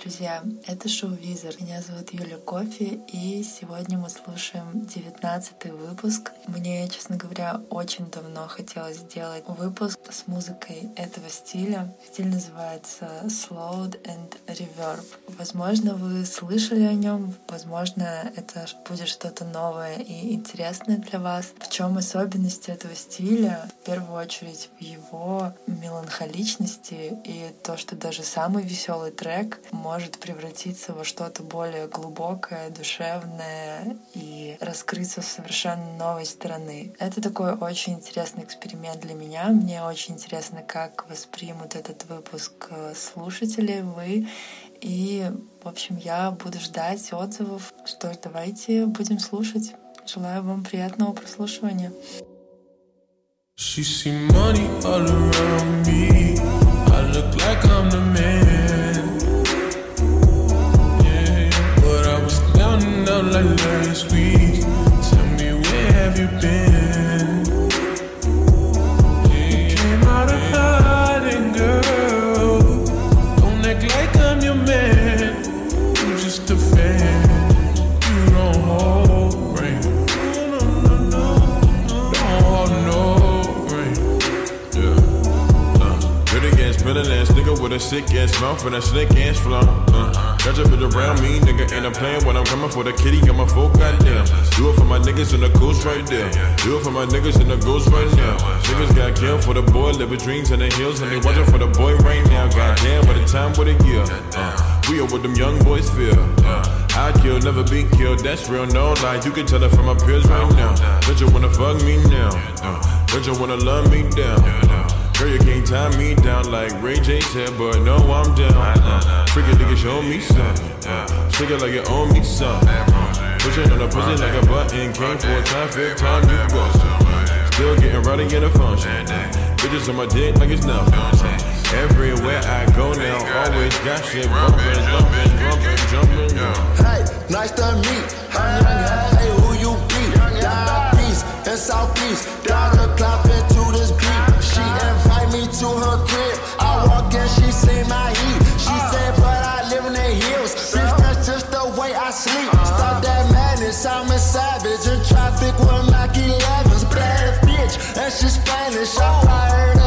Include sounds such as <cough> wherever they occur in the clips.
Друзья! Это шоу Визер. Меня зовут Юля Кофе, и сегодня мы слушаем девятнадцатый выпуск. Мне, честно говоря, очень давно хотелось сделать выпуск с музыкой этого стиля. Стиль называется Slowed and Reverb. Возможно, вы слышали о нем, возможно, это будет что-то новое и интересное для вас. В чем особенность этого стиля? В первую очередь в его меланхоличности и то, что даже самый веселый трек может превратиться во что-то более глубокое, душевное и раскрыться с совершенно новой стороны. Это такой очень интересный эксперимент для меня. Мне очень интересно, как воспримут этот выпуск э, слушатели, вы. И, в общем, я буду ждать отзывов. Что ж, давайте будем слушать. Желаю вам приятного прослушивания. She see money all around me. I look like I'm the man. Like last week. Tell me where have you been? You came out of hiding, girl. Don't act like I'm your man. I'm just a fan. You don't hold. Don't hold no. Yeah. Uh, ass nigga with a sick ass mouth and a slick ass flow. Uh. Got your bitch around me, nigga, and I'm playing when I'm coming for the kitty. I'm a full goddamn. Do it for my niggas in the coast right there. Do it for my niggas in the ghost right now. Niggas got killed for the boy, living dreams in the hills, and they watching for the boy right now. Goddamn, by the time, what a year. Uh, we are what them young boys feel. Uh, I kill, never be killed, that's real, no lie. You can tell it from my peers right now. Don't you wanna fuck me now? Uh, don't you wanna love me down? Girl, you can't tie me down like Ray J said, but no, I'm down. Uh, Freaking nigga, show me something. Shake it like you owe me something. Pushing on a pussy like a button. Came for a time, fifth time you go. Still getting rowdy in a function. Bitches on my dick like it's nothing. Everywhere I go now, always got shit bumping, jumping, jumping, jumping. Hey, nice to meet. Hey, who you be? Down east and southeast. Down the clock to her crib. I walk in, she see my heat. She uh. said, but I live in the hills. Bitch, uh-huh. that's just the way I sleep. Uh-huh. Stop that madness, I'm a savage. In traffic with Mac 11s. Bad bitch, and she Spanish. I oh. fired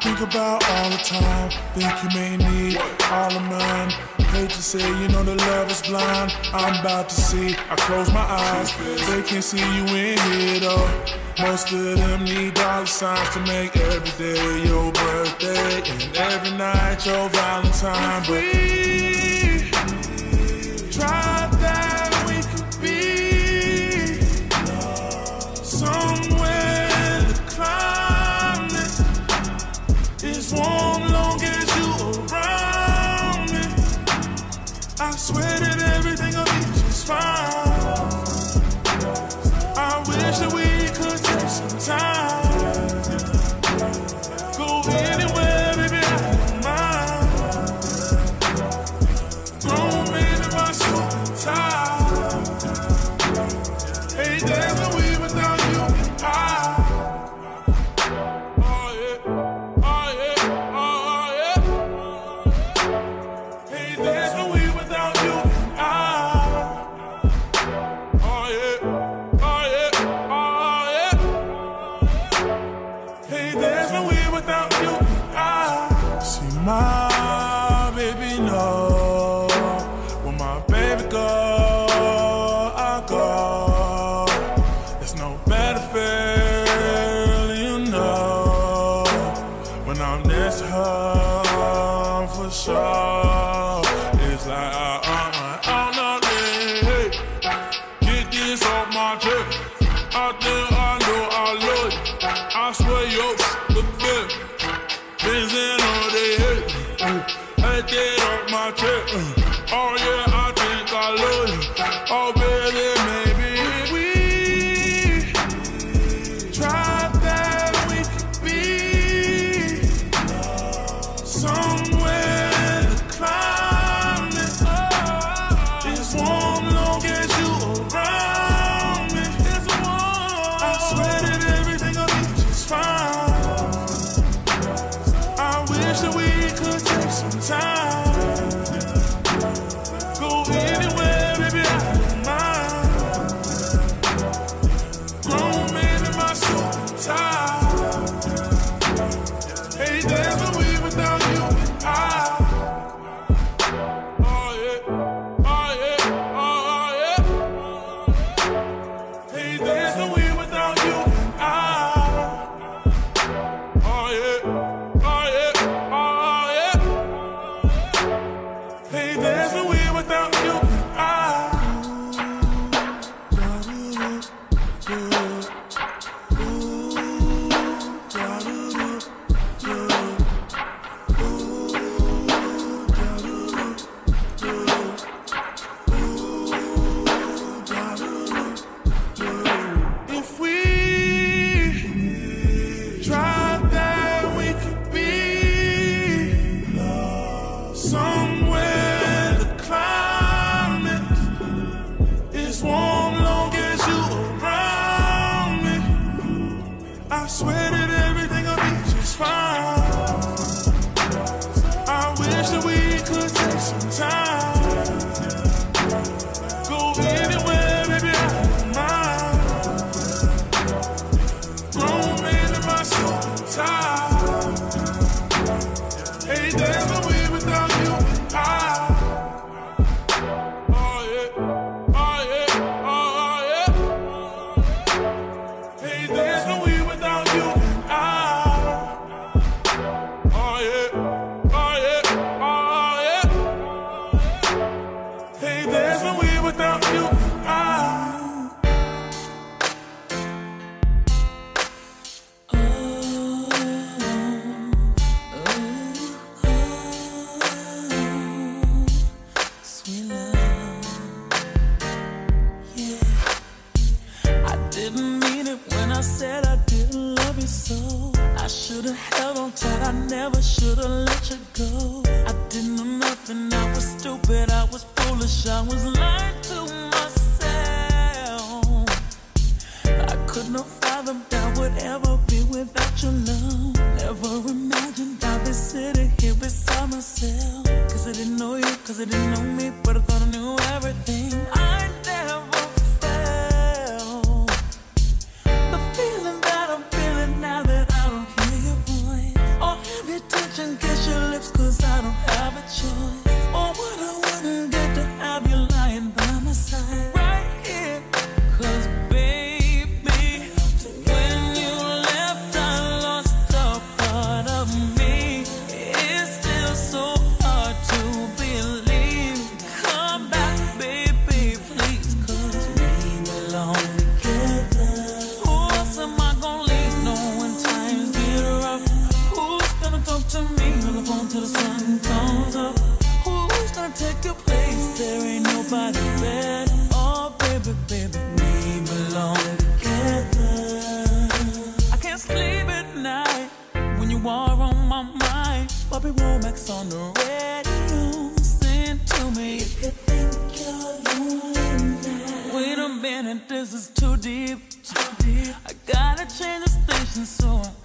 think about all the time. Think you may need all of mine. Hate to say, you know the love is blind. I'm about to see. I close my eyes. They can't see you in here though. Most of them need dollar signs to make every day your birthday and every night your Valentine. But work my check. Uh, Till so sun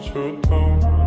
cause you were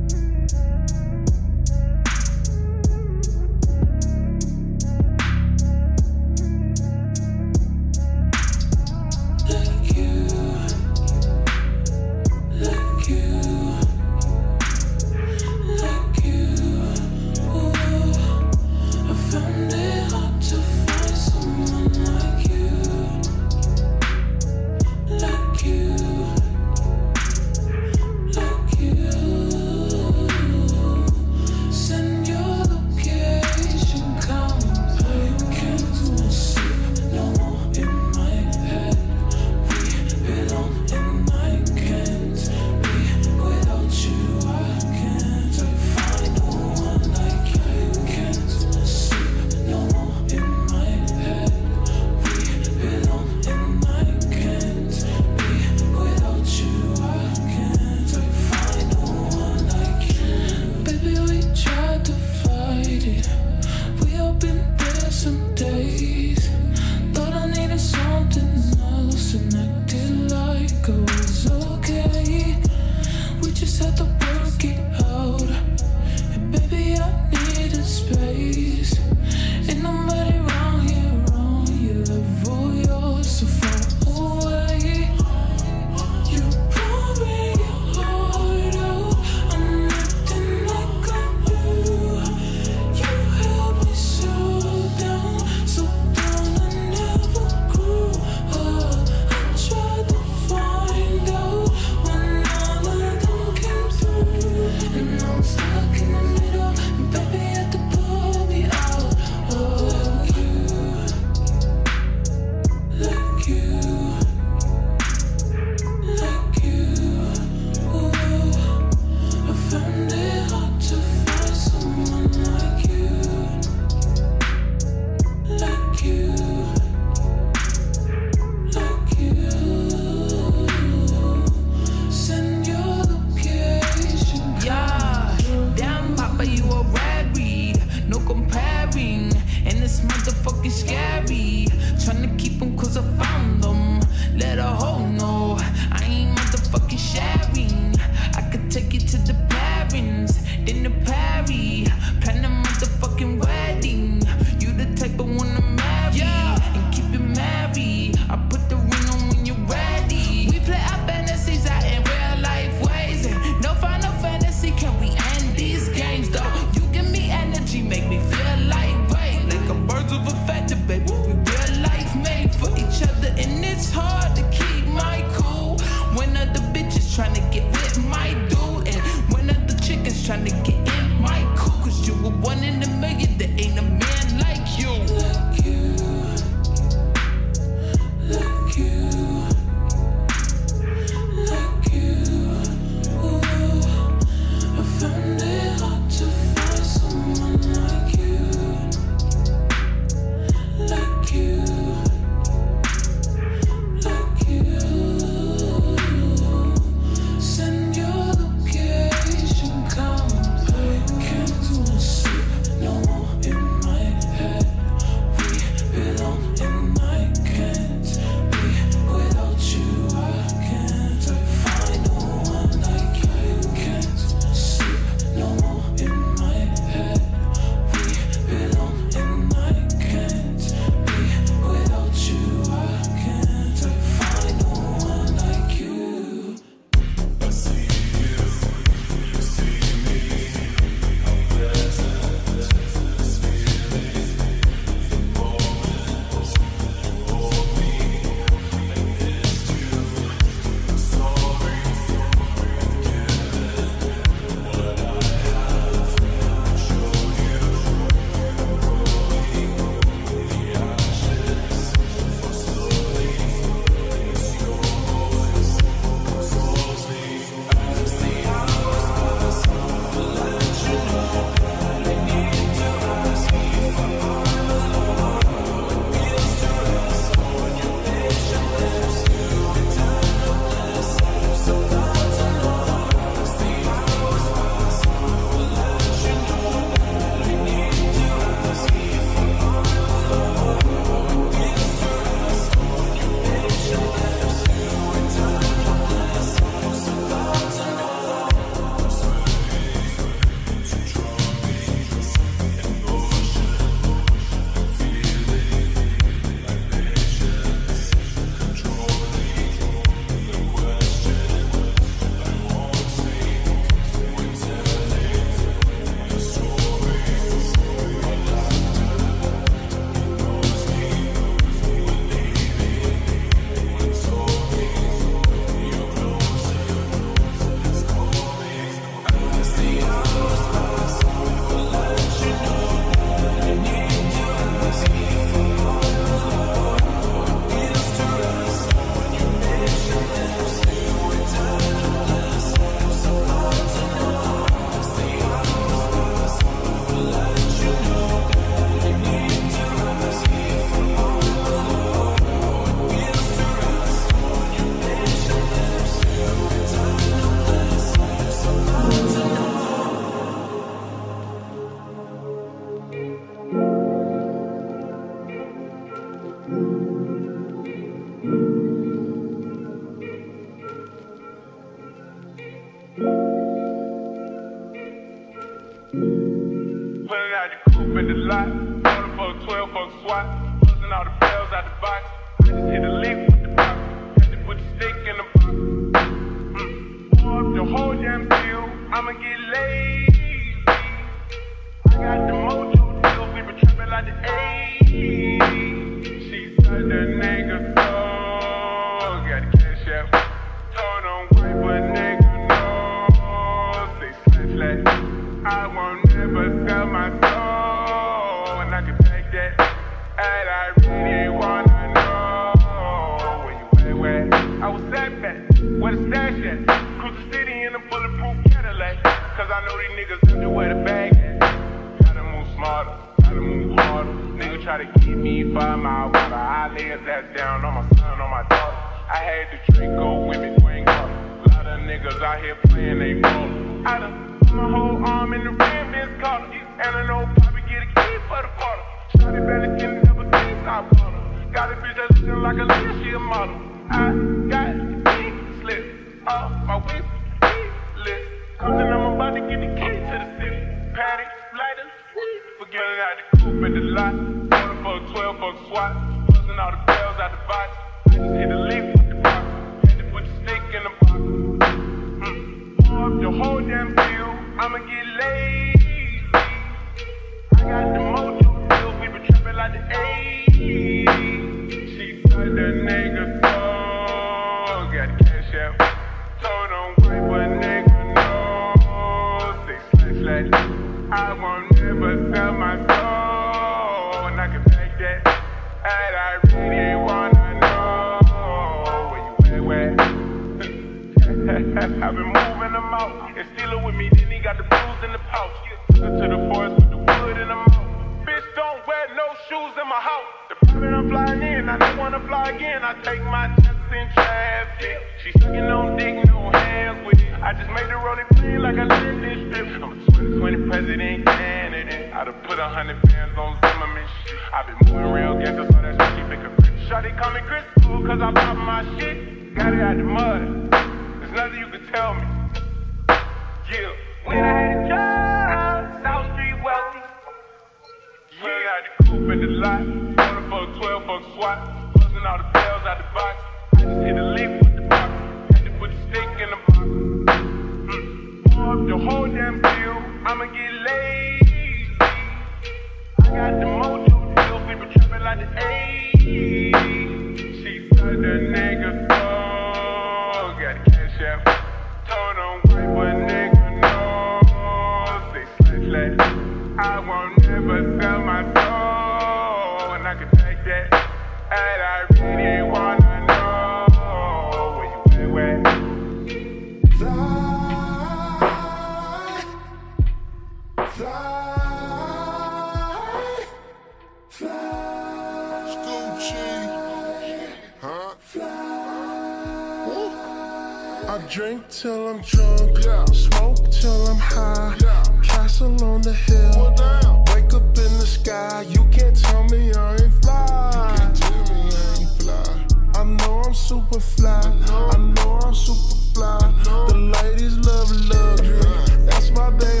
super fly. I know I'm super fly. The ladies love luxury. That's why they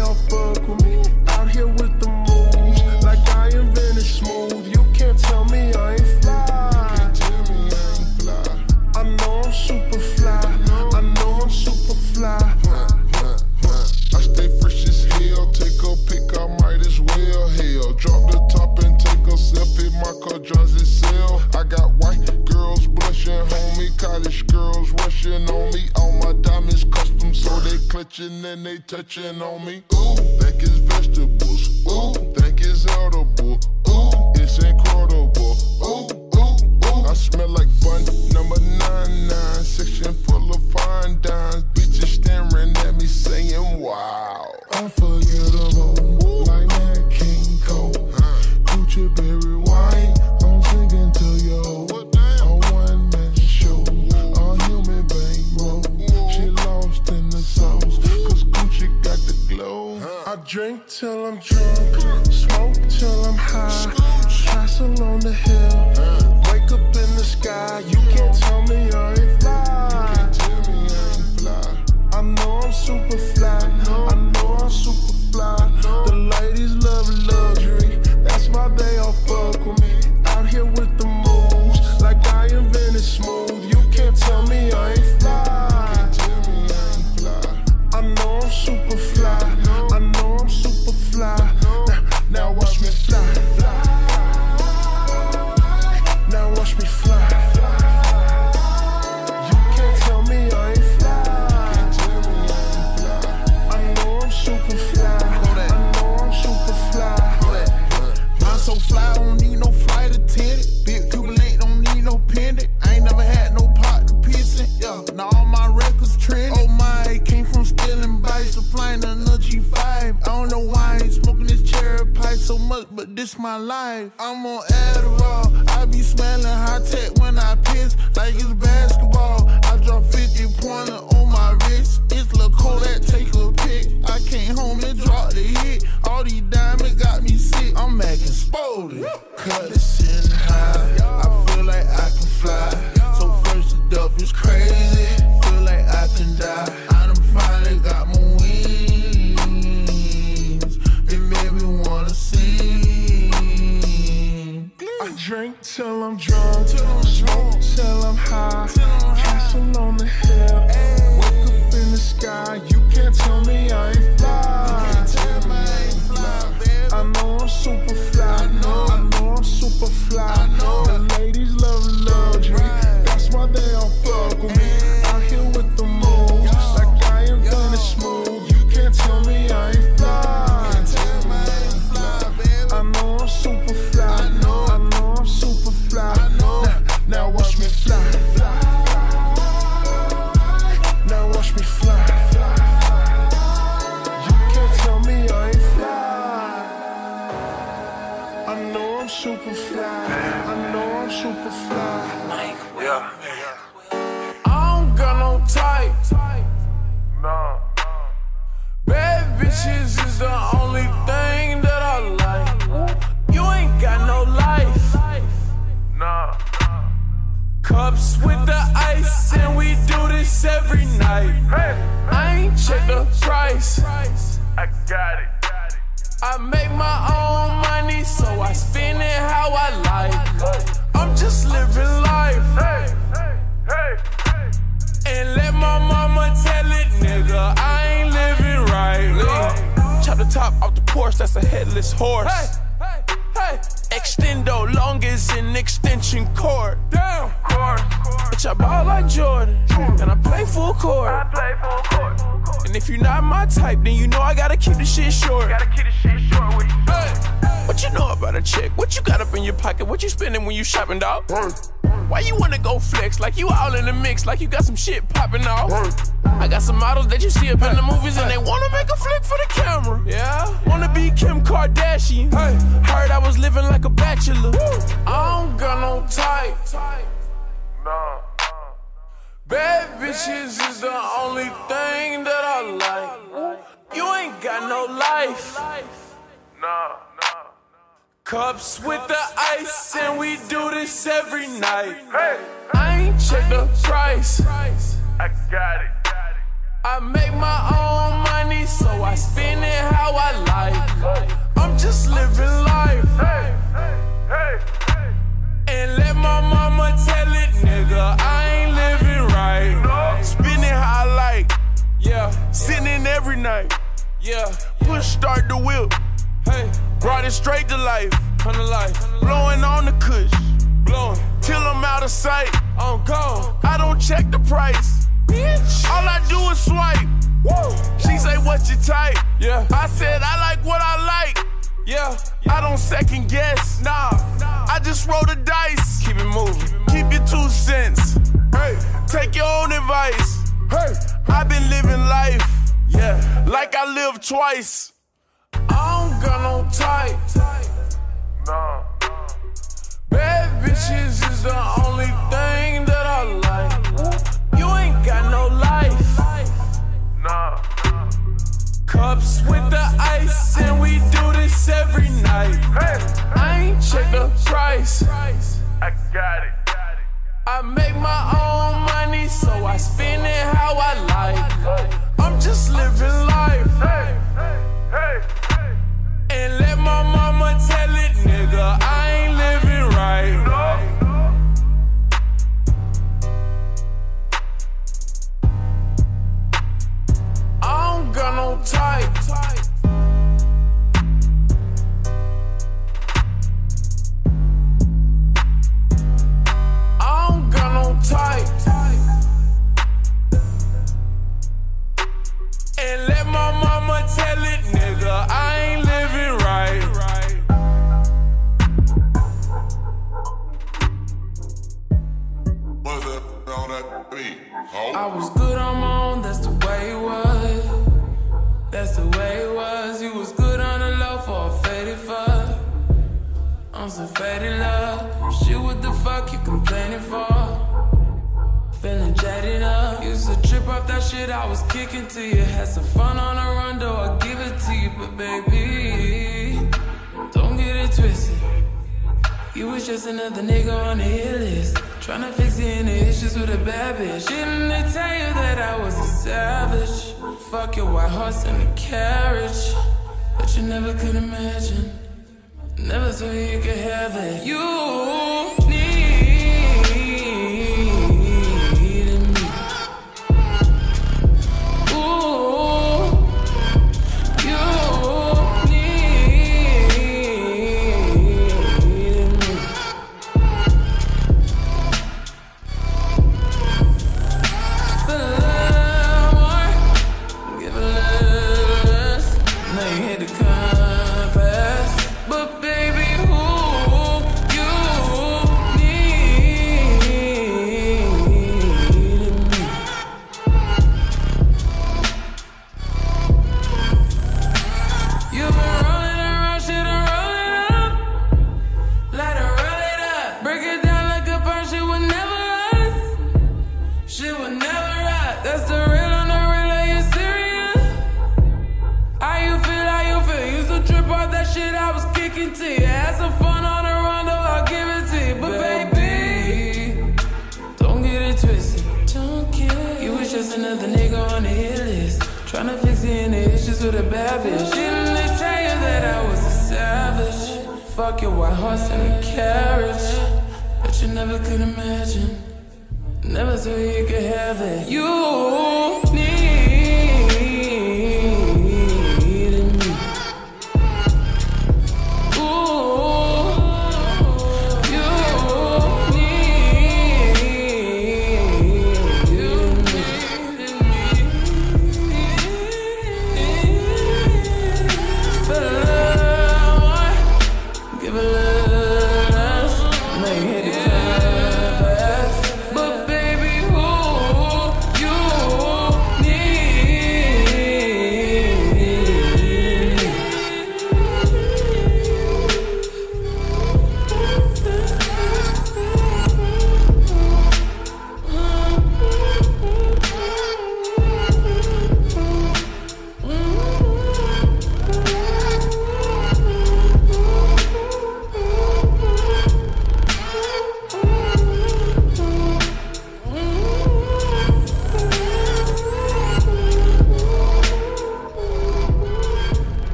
touching on flight, so flying another a G5. I don't know why I ain't smoking this cherry pie so much, but this my life. I'm on Adderall, I be smelling high tech when I piss, like it's basketball. I drop 50 pointer on my wrist, it's La that take a pic. I came home and dropped the hit, all these diamonds got me sick. I'm acting spoiled, cut it shit high. I feel like I can fly, so first the duff is crazy. Feel like I can die. Drink till I'm drunk, till I'm drunk, till I'm high. Castle on the hill, wake up in the sky. You can't tell me I ain't fly. I know I'm super fly. I know I'm super fly. Night. I ain't check the price. I got it. I make my own money, so I spend it how I like. I'm just living life. Hey, hey, hey, hey. And let my mama tell it, nigga, I ain't living right. Chop the top off the Porsche, that's a headless horse. Hey, hey, hey. Extendo long as an extension cord. Damn. Course, course. Bitch, I ball like Jordan, and I play full court. I play full court. And if you're not my type, then you know I gotta keep the shit short. Gotta keep the shit short with you. Hey, what you know about a chick? What you got up in your pocket? What you spending when you shopping, dog? Why you wanna go flex like you all in the mix, like you got some shit popping off? I got some models that you see up in the movies and they wanna make a flick for the camera. Yeah, wanna be Kim Kardashian. Hey, heard I was living like a bachelor. I don't got no type. Bad bitches is the only thing that I like. You ain't got no life. No, no. Cups with the ice, and we do this every night. Hey, I ain't check the price. I got it. I make my own money, so I spend it how I like. I'm just living life. Hey, hey, hey. And let my mama tell it, nigga, I ain't living right. How I like. Yeah, sitting every night. Yeah, push start the whip. Hey, brought it straight to life. Come to life. Blowing on the kush. Blowing till I'm out of sight. I'm gone. I don't check the price. Bitch. All I do is swipe. She say, What you type? Yeah. I said, I like what I like. Yeah, I don't second guess. Nah, I just roll the dice. Keep it moving. Keep your two cents. Hey, take your own advice. Hey, I've been living life. Yeah, like I lived twice. I don't got no type. No. Bad bitches is the only thing Cups with the ice, and we do this every night. Hey, I ain't check the price. I got it. I make my own money, so I spend it how I like. I'm just living life. Hey, hey, hey, hey. And let my mama tell it, nigga, I ain't living right. tight. I don't got no type. And let my mama tell it, nigga, I ain't living right. I was on some faded love. Shit, what the fuck you complaining for? Feeling jaded up. Used to trip off that shit I was kicking to you. Had some fun on a run, though I give it to you. But baby, don't get it twisted. You was just another nigga on the hit list. Tryna fix any issues with a bad bitch. Didn't they tell you that I was a savage? Fuck your white horse and a carriage. But you never could imagine. Never thought you could have it. You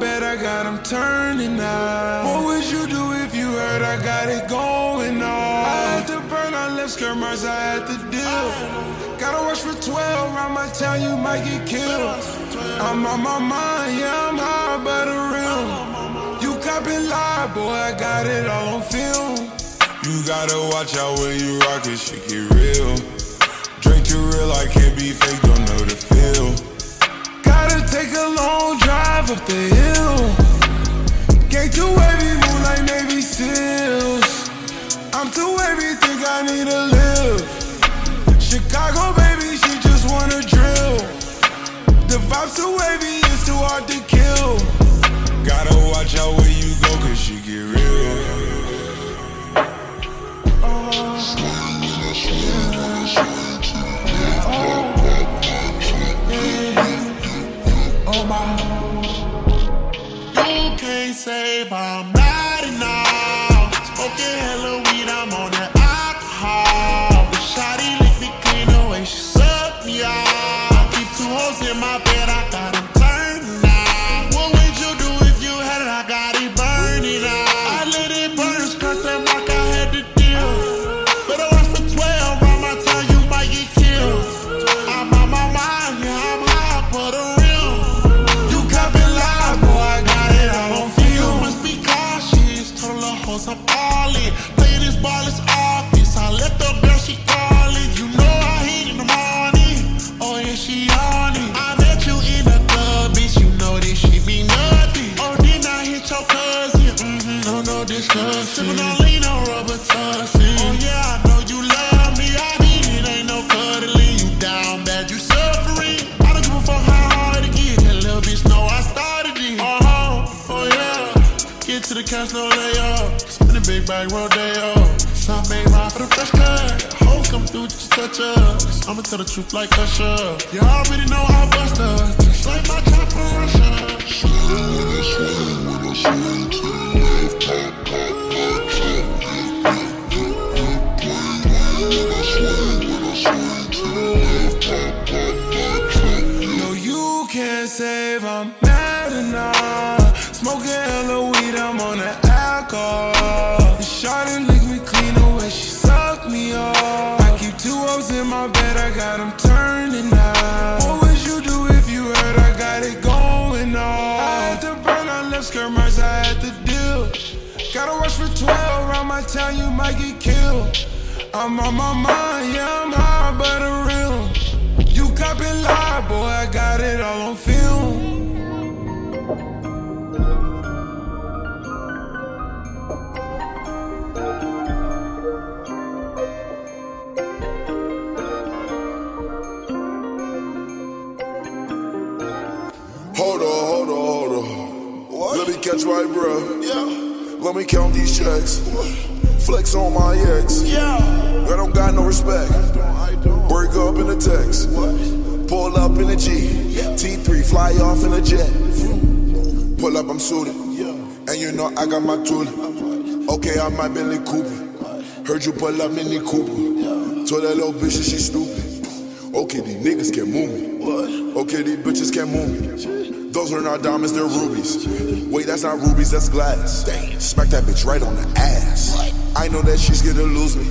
Bed, I got them turning out. What would you do if you heard I got it going on? I had to burn, I left skirt marks, I had to deal. Gotta watch for 12, around my town, you might get killed. I'm on my mind, yeah, I'm high, but real. You copping live, boy, I got it all on film. You gotta watch out when you rock it, shit get real. Drink too real, I can't be fake, don't know the feel. Take a long drive up the hill. Get too heavy, move like SEALs. I'm too heavy, think I need to live. Chicago, baby, she just wanna drill. The vibe's too heavy, it's too hard to kill. Gotta watch out where you go, cause she get real. Save, I'm 怎么都。Bag, rodeo. Some baby ride for the fresh cut. Hoes come through, just touch us. I'ma tell the truth like Usher. You already know I bust us. Just like my trap from Russia. No, you can't save, I'm mad enough. Smoking hella weed, got them turning out. What would you do if you heard I got it going on? I had to burn, I left skirt marks, I had to deal. Gotta watch for 12, around my town, you might get killed. I'm on my mind, yeah, I'm high, but a real. You copping lie, boy, I got it all on film. Catch right, bro. Yeah. Let me count these checks. Flex on my ex. Yeah. I don't got no respect. I don't. Break up in the text. What? Pull up in a G. T3 fly off in a jet. Pull up, I'm suited. And you know I got my tool. Okay, I'm my Bentley Cooper. Heard you pull up in Mini Cooper. Told that little bitch that she stupid. Okay, these niggas can't move me. Okay, these bitches can't move me. Those are not diamonds, they're rubies. Wait, that's not rubies, that's glass. Smack that bitch right on the ass. I know that she's gonna lose me.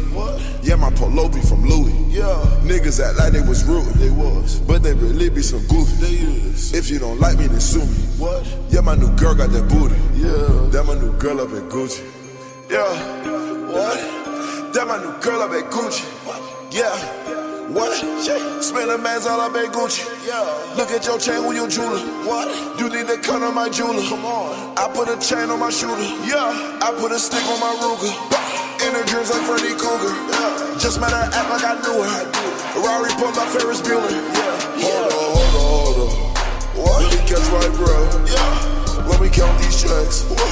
Yeah, my polo be from Louis. Yeah. Niggas act like they was rude. They was. But they really be some goofy. They is. If you don't like me, then sue me. What? Yeah, my new girl got that booty. Yeah. That my new girl up at Gucci. Yeah. What? That my new girl up at Gucci. Yeah. What? Spend a man's all up at Gucci. Yeah. Look at your chain with your jeweler. What? You need to cut on my jeweler. Come on. I put a chain on my shooter. Yeah. I put a stick on my Ruger. In her dreams like Freddy Krueger. Yeah. Just met her, act like I knew her. Rari pulled up Ferris Bueller. Yeah. Hold on, hold on, hold on. What? Let me catch right, bro. Yeah. Let me count these checks. What?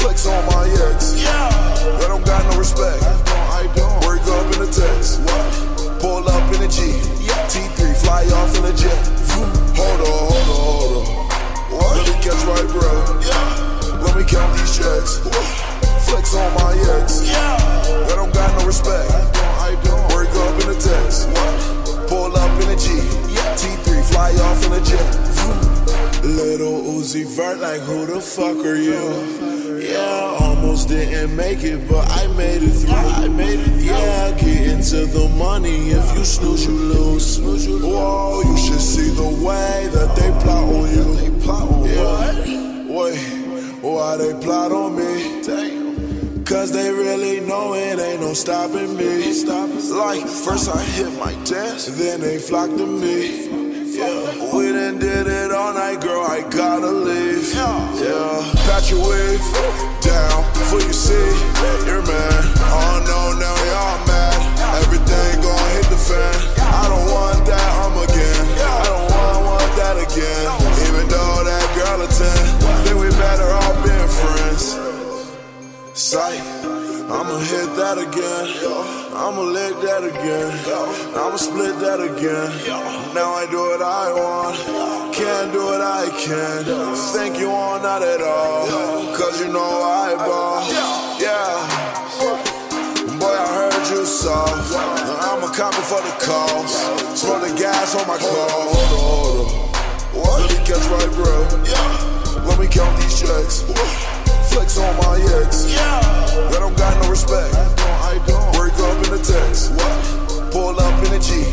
Flex on my ex. Yeah. I don't got no respect. I don't. I don't. Break up in the text. Pull up in a G. T3 fly off in a jet. Hold on, hold on, hold on. What? Let me catch right, bro. Yeah. Let me count these checks. Flex on my ex. Yeah. I don't got no respect. I don't. Break up in the text. Pull up in a G. T3 fly off in a jet. Lil Uzi Vert, like who the fuck are you? Yeah, almost didn't make it, but I made it through. I made it. Yeah, get into the money. If you snooze, you lose. Whoa, you should see the way that they plot on you. They plot on yeah. Wait, why they plot on me? Cause they really know it ain't no stopping me. Like, first I hit my desk, then they flock to me. Yeah, we done did it all night, girl, I gotta leave. Yeah, pat your wave down before you see your man. Oh no, now y'all mad. Everything gon' hit the fan. I don't want that, I'm again. I don't want, want that again. Even though that girl a 10, Sight. I'ma hit that again. I'ma lick that again. I'ma split that again. Now I do what I want. Can't do what I can. Think you want not at all. Cause you know I ball. Yeah. Boy, I heard you soft. I'm a copy for the cause. Throw the gas on my car. Hold on, hold on. What? Let me catch bro. Yeah. Let me count these checks. Flex on my ex. Yeah. I don't got no respect. I don't. I don't. Break up in the text. What? Pull up in a G.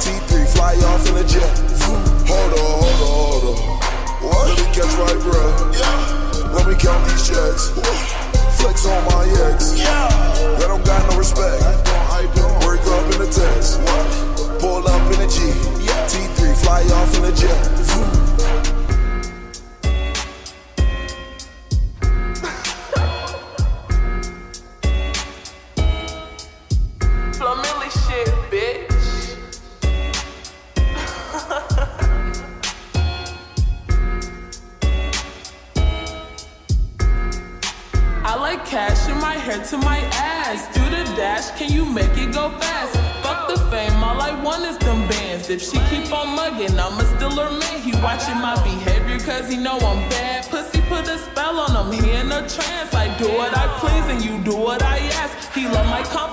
T3 fly off in a jet. Hmm. Hold on, hold on, hold on. What? Let me catch right, bro. Yeah. Let me count these checks. Flex on my ex. Yeah. I don't got no respect. I don't. I don't. Break up in the text. What? Pull up in a G. T3 fly off in a jet. Hmm.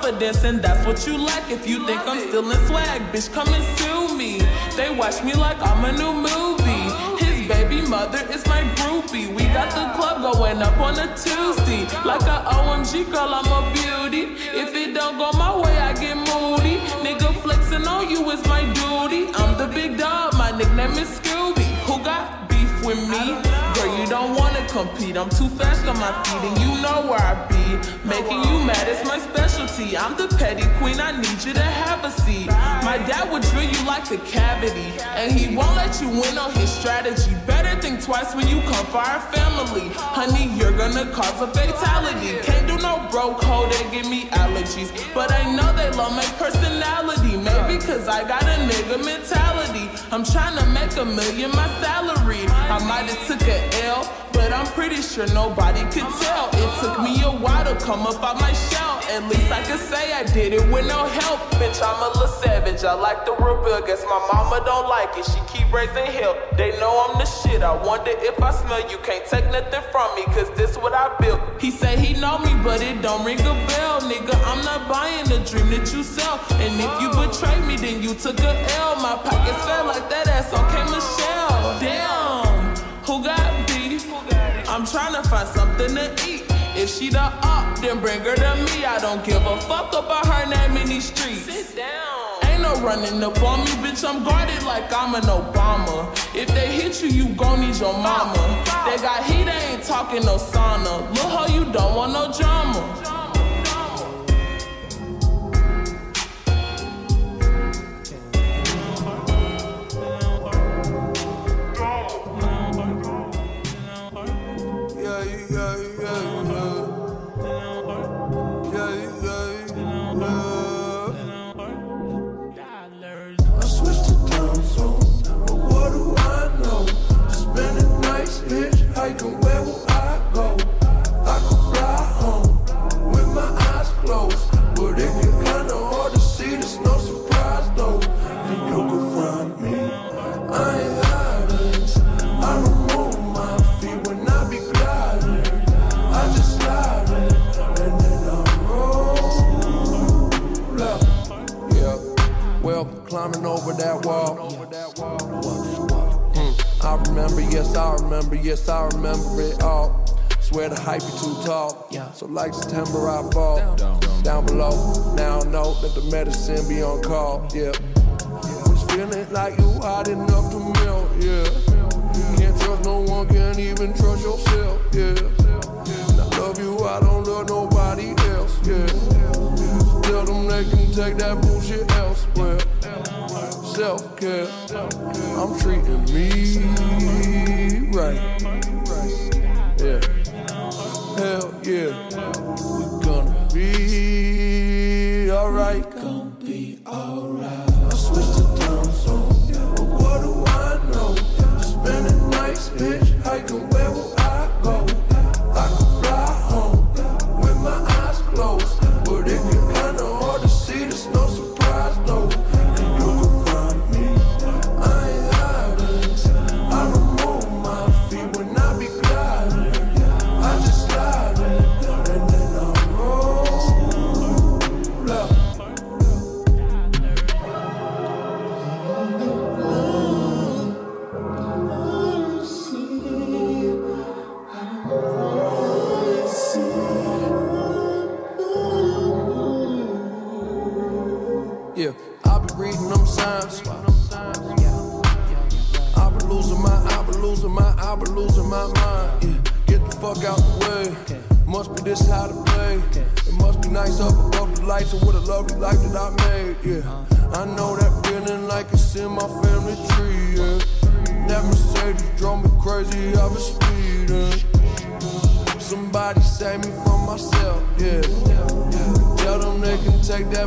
Confidence and that's what you lack. If you think I'm still in swag, bitch, come and sue me. They watch me like I'm a new movie. His baby mother is my groupie. We got the club going up on a Tuesday. Like a OMG girl, I'm a beauty. If it don't go my way, I get moody. Nigga flexing on you is my duty. I'm the big dog, my nickname is Scooby. Who got beef with me? Girl, you don't wanna compete. I'm too fast on my feet, and you know where I be. Making you mad is my specialty. I'm the petty queen, I need you to have a seat. My dad would drill you like a cavity, and he won't let you win on his strategy. Better think twice when you come for our family. Honey, you're gonna cause a fatality. Can't do no broke hoe, they give me allergies. But I know they love my personality. Maybe cause I got a nigga mentality. I'm trying to make a million my salary. I might have took a But I'm pretty sure nobody could tell. It took me a while to come up out my shell. At least I could say I did it with no help. Bitch, I'm a little savage. I like the rebel. Guess my mama don't like it. She keep raising hell. They know I'm the shit. I wonder if I smell you. Can't take nothing from me, cause this what I built. He say he know me, but it don't ring a bell. Nigga, I'm not buying the dream that you sell. And if you betray me, then you took a L. My pockets felt like that ass. on Okay, Michelle. Damn, who got beef? I'm trying to find something to eat. If she the up, then bring her to me. I don't give a fuck about her name in these streets. Sit down. Ain't no running up on me, bitch. I'm guarded like I'm an Obama. If they hit you, you gon' need your mama. They got heat, they ain't talking no sauna. Look how you don't want no drama. Hitchhiking, where will I go? I could fly home with my eyes closed, but it get kinda hard to see. There's no surprise though, and you can find me. I ain't hiding. I don't move my feet when I be gliding. I just slide in, and then I roll up. Yeah. Well, climbing over that wall. I remember, yes, I remember, yes, I remember it all. Swear the hype be too tall. So like September, I fall down, below. Now I know that the medicine be on call. Yeah. Was feeling like you hot enough to melt. Yeah. Can't trust no one, can't even trust yourself. Yeah. And I love you, I don't love nobody else. Yeah. Tell them they can take that bullshit elsewhere. Self care, I'm treating me right. Yeah, hell yeah,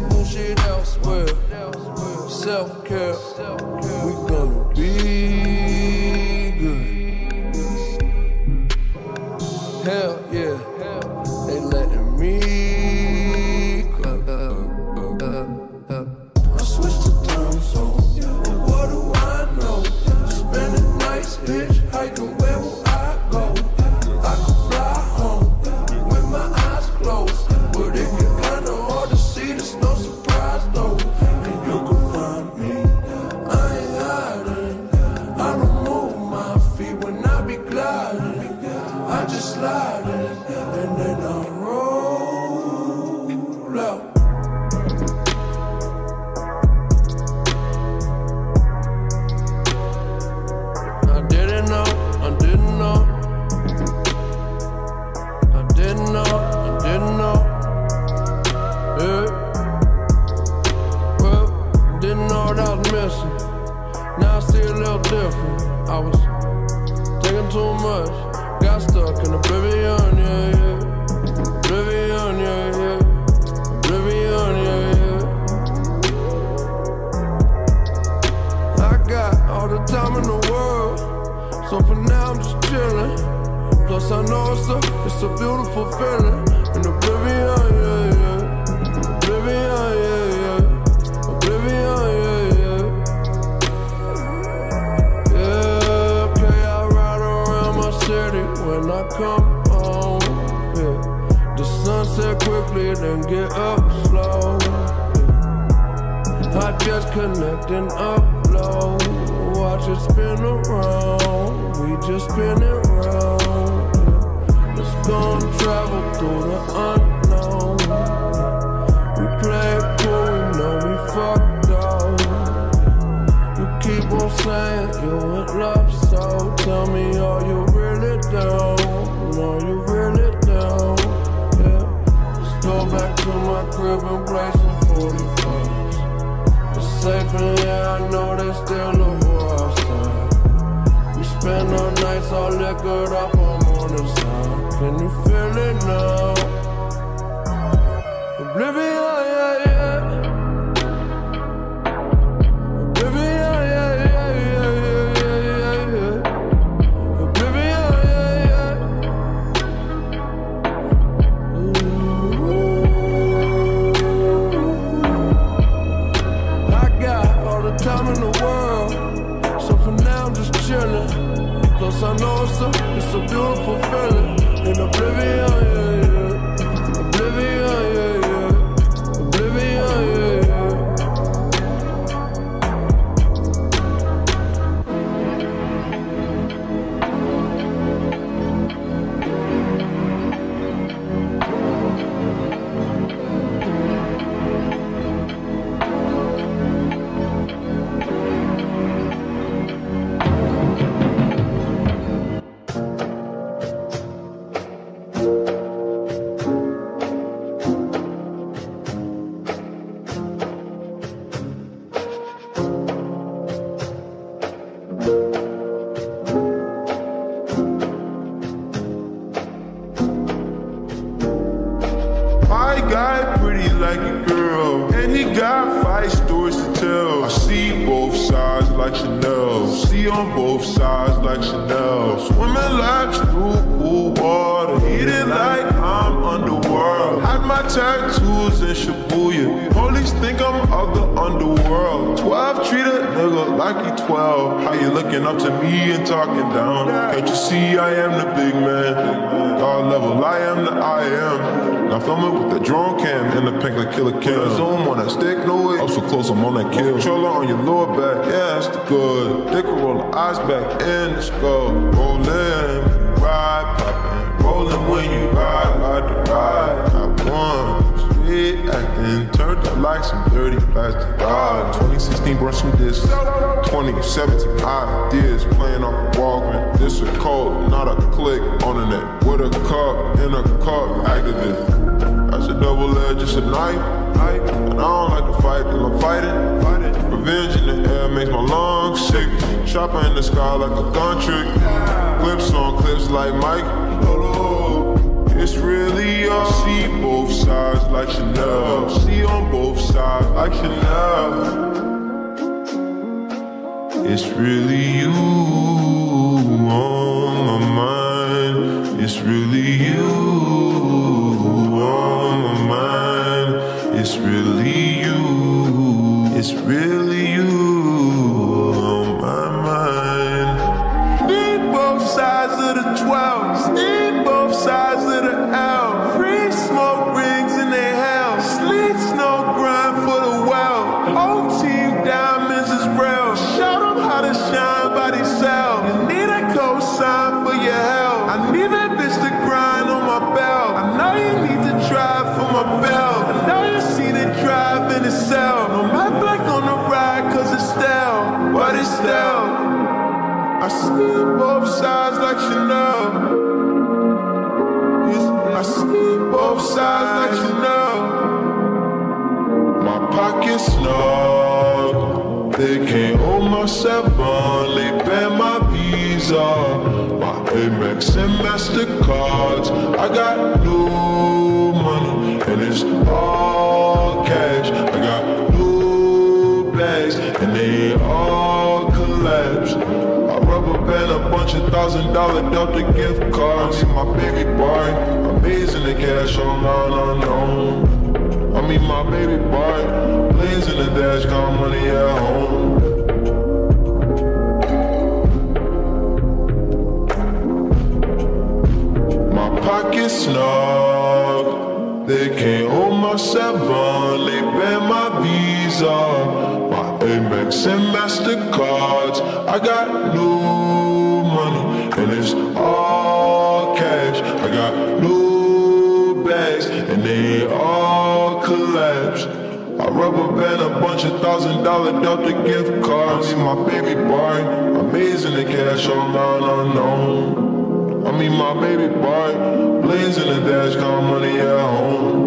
bullshit just a knife. And I don't like to fight, till I'm fighting. Revenge in the air makes my lungs sick. Chopper in the sky like a gun trick. Clips on clips like Mike. It's really all. See both sides like Chanel. See on both sides like Chanel. It's really you on my mind. It's really you. It's real 7 late pay my visa. My Amex and MasterCards I got new money and it's all cash. I got new bags and they all collapse. I rubber band a bunch of thousand dollar Delta gift cards. I my baby boy Amazing the cash on oh, unknown I mean my baby boy Blazing the dash, got money at home. Snug. They can't hold my seven. They ban my visa. My Amex and Mastercards. I got new money and it's all cash. I got new bags and they all collapsed. I rubber band a bunch of thousand dollar Delta gift cards. I my baby boy, amazing the cash on, online unknown. Mean my baby boy, blazing the dash, got money at home.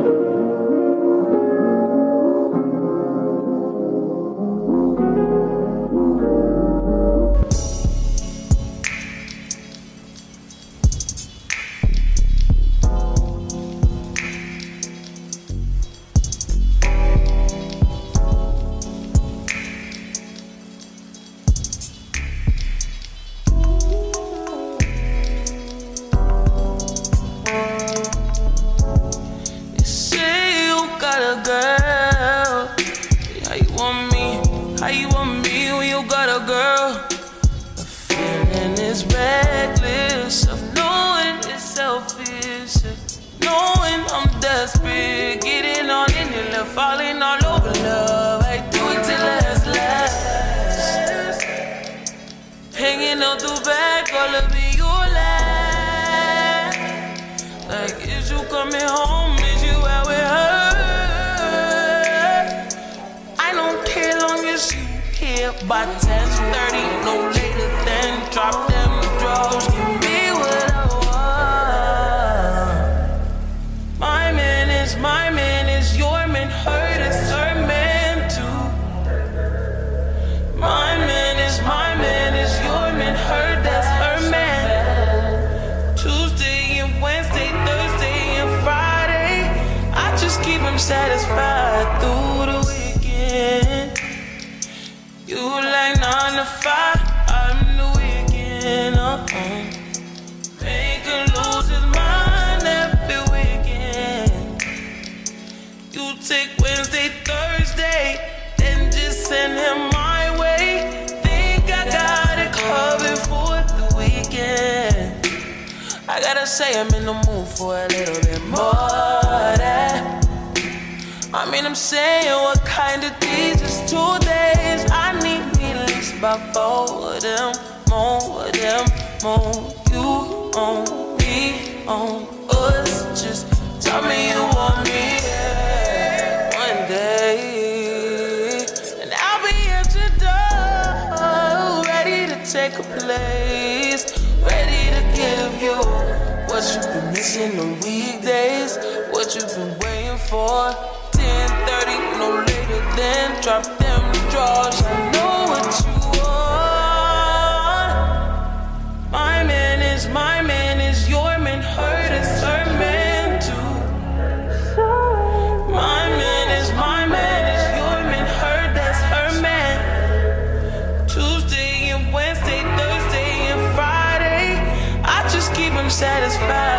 Say I'm in the mood for a little bit more of that. I mean, I'm saying what kind of these is two days. I need me at least four of them, more of them, more. You on me, on us. Just tell me you want me yeah, one day, and I'll be at your door, ready to take a place, what you've been missing on weekdays, what you've been waiting for. 10:30, no later than drop them drawers. I know what you want. My man is my man satisfied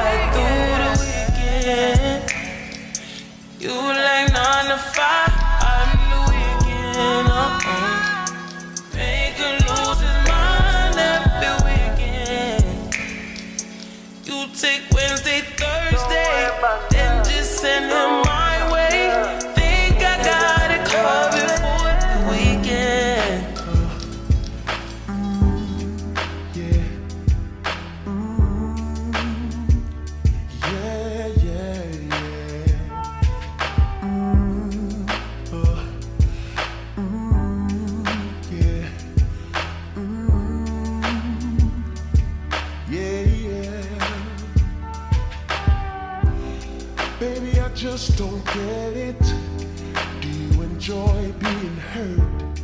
Baby, I just don't get it. Do you enjoy being hurt?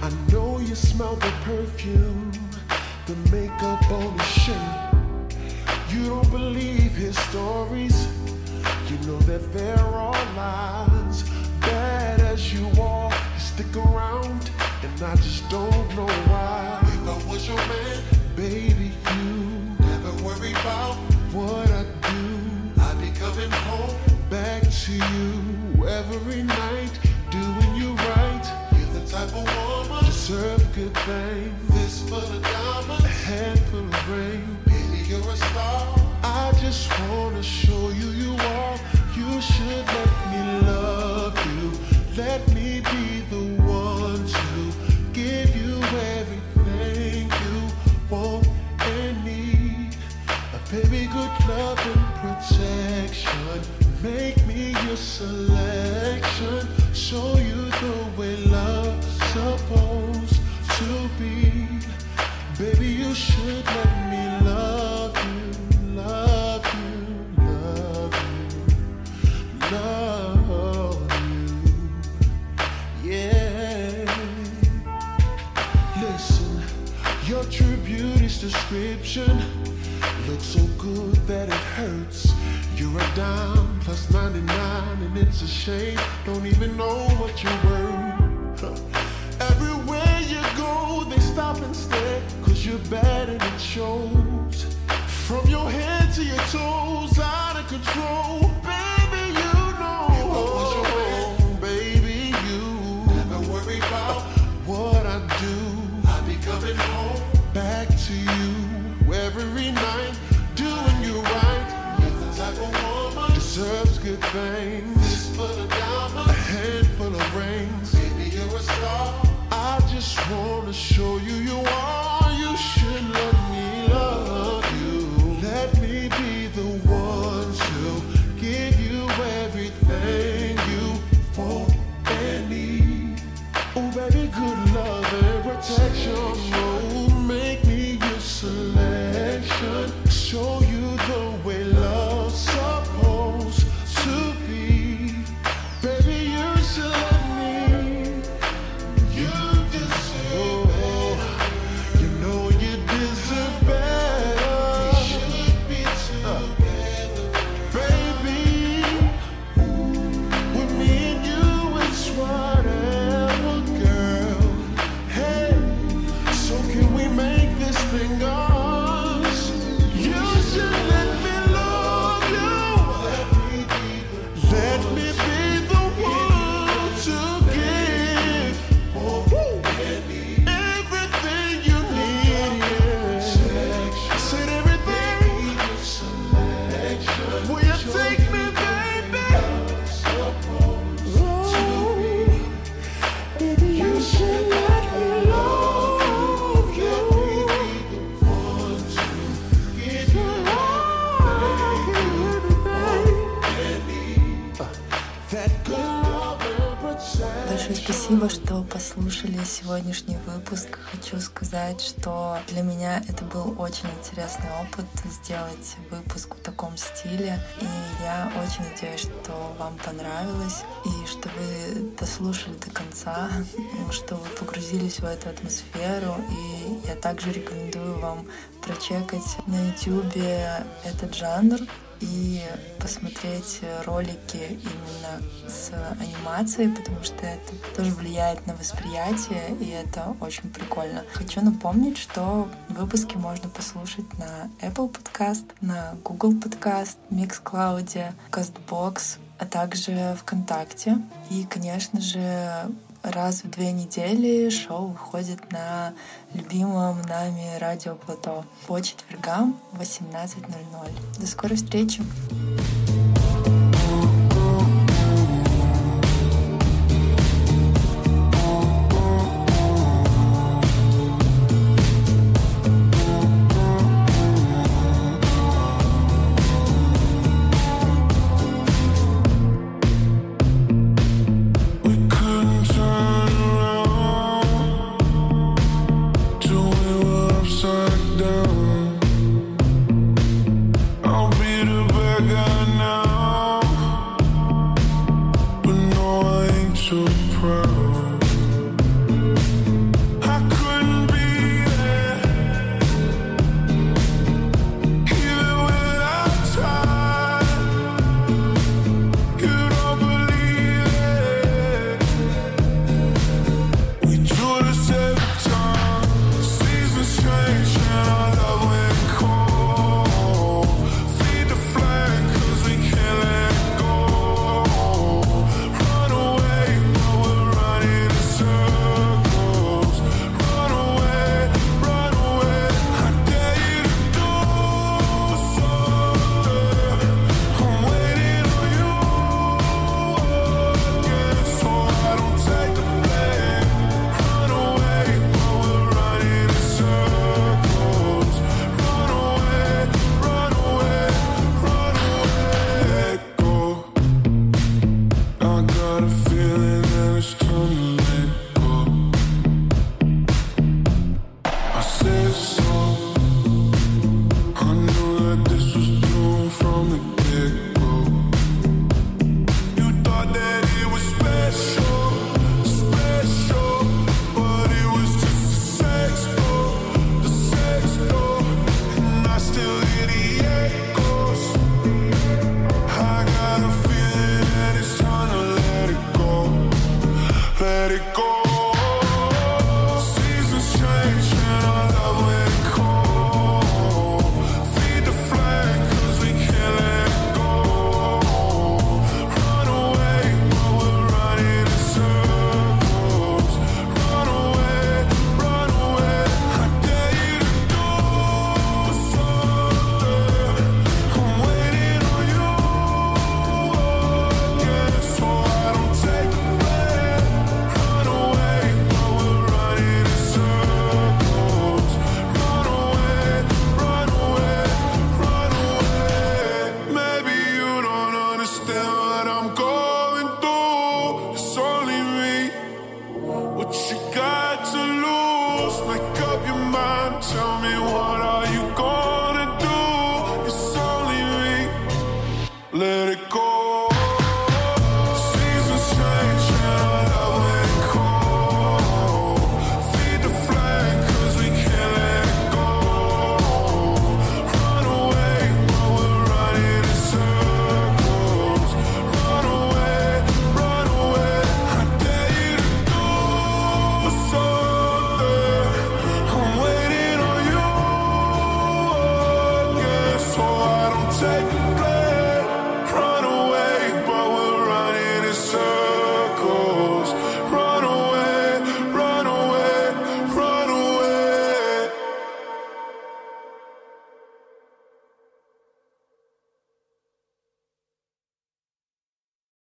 I know you smell the perfume, the makeup on his shirt. You don't believe his stories. You know that there are lies. Bad as you are, you stick around, and I just don't know why. If I was your man, baby, you never worry about coming home back to you every night, doing you right. You're the type of woman deserve good things. This for the diamond, a handful of rain. Baby, you're a star. I just wanna show you you are. You should let me love you. Let me be the one to give you everything you want and need. A baby, good love and protection. Make me your selection. Show you the way love's supposed to be. Baby, you should let me love you, love you, love you, love you. Yeah. Listen, your true beauty's description looks so good that it hurts. You're a dime plus 99, and it's a shame. Don't even know what you're worth. Everywhere you go, they stop and stare, cause you're bad and it shows. From your head to your toes, out of control. Baby, you know. I was your man, baby, you never worry about what I do. I'd be coming home back to you good things. This for the a handful of rings. Baby, you're a star. I just wanna show you сегодняшний выпуск. Хочу сказать, что для меня это был очень интересный опыт сделать выпуск в таком стиле. И я очень надеюсь, что вам понравилось и что вы дослушали до конца, <laughs> что вы погрузились в эту атмосферу. И я также рекомендую вам прочекать на YouTube этот жанр и посмотреть ролики именно с анимацией, потому что это тоже влияет на восприятие, и это очень прикольно. Хочу напомнить, что выпуски можно послушать на Apple Podcast, на Google Podcast, Mixcloud, CastBox, а также ВКонтакте. И, конечно же, раз в две недели шоу выходит на любимом нами радио Плато по четвергам в 18.00. До скорой встречи!